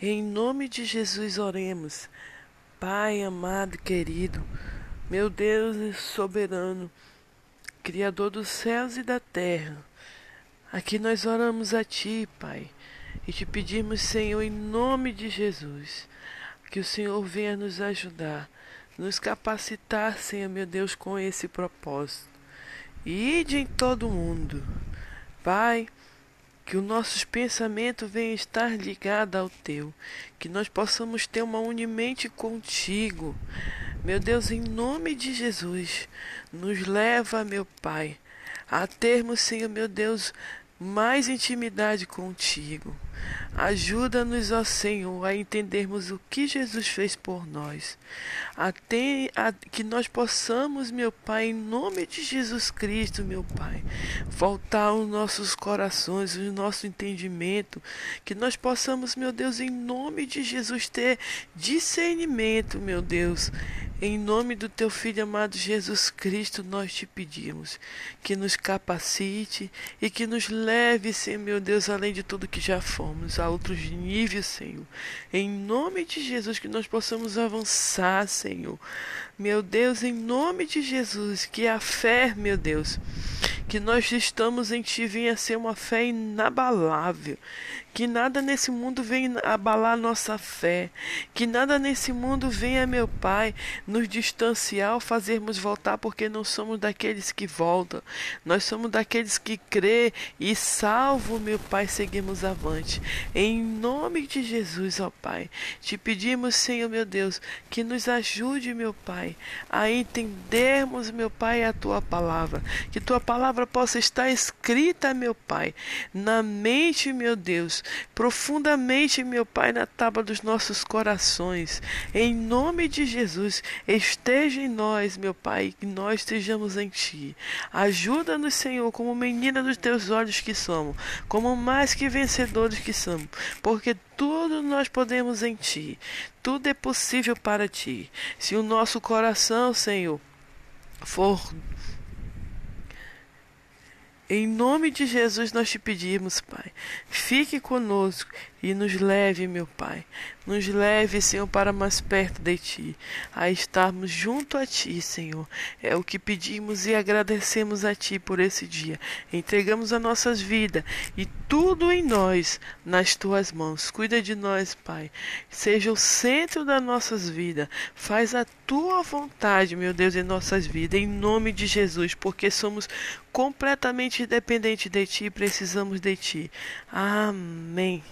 Em nome de Jesus oremos. Pai amado, querido, meu Deus soberano, Criador dos céus e da terra, aqui nós oramos a Ti, Pai, e te pedimos, Senhor, em nome de Jesus, que o Senhor venha nos ajudar, nos capacitar, Senhor, meu Deus, com esse propósito. E ide em todo o mundo. Pai, que os nossos pensamentos venham estar ligados ao teu, que nós possamos ter uma unimente contigo. Meu Deus, em nome de Jesus, nos leva, meu Pai, a termos, Senhor, meu Deus, mais intimidade contigo. Ajuda-nos, ó Senhor, a entendermos o que Jesus fez por nós. Até a, que nós possamos, meu Pai, em nome de Jesus Cristo, meu Pai, voltar os nossos corações, o nosso entendimento. Que nós possamos, meu Deus, em nome de Jesus, ter discernimento, meu Deus em nome do teu filho amado Jesus Cristo, nós te pedimos que nos capacite e que nos leve, Senhor meu Deus, além de tudo que já fomos, a outros níveis, Senhor. Em nome de Jesus, que nós possamos avançar, Senhor. Meu Deus, em nome de Jesus, que a fé, meu Deus, que nós estamos em Ti venha a ser uma fé inabalável, que nada nesse mundo venha abalar nossa fé, que nada nesse mundo venha, meu Pai, nos distanciar ou fazermos voltar, porque não somos daqueles que voltam, nós somos daqueles que crê e salvo, meu Pai, seguimos avante. Em nome de Jesus, ó Pai, te pedimos, Senhor, meu Deus, que nos ajude, meu Pai, a entendermos, meu Pai, a tua palavra, que tua palavra possa estar escrita, meu Pai, na mente, meu Deus, profundamente, meu Pai, na tábua dos nossos corações. Em nome de Jesus, esteja em nós, meu Pai, que nós estejamos em Ti. Ajuda-nos, Senhor, como menina dos teus olhos que somos, como mais que vencedores que somos, porque tudo nós podemos em Ti, tudo é possível para Ti. Se o nosso coração, Senhor, for em nome de Jesus nós te pedimos, Pai. Fique conosco e nos leve, meu Pai. Nos leve, Senhor, para mais perto de Ti, a estarmos junto a Ti, Senhor. É o que pedimos e agradecemos a Ti por esse dia. Entregamos as nossas vidas e tudo em nós nas Tuas mãos. Cuida de nós, Pai. Seja o centro das nossas vidas. Faz a Tua vontade, meu Deus, em nossas vidas, em nome de Jesus, porque somos completamente dependentes de Ti e precisamos de Ti. Amém.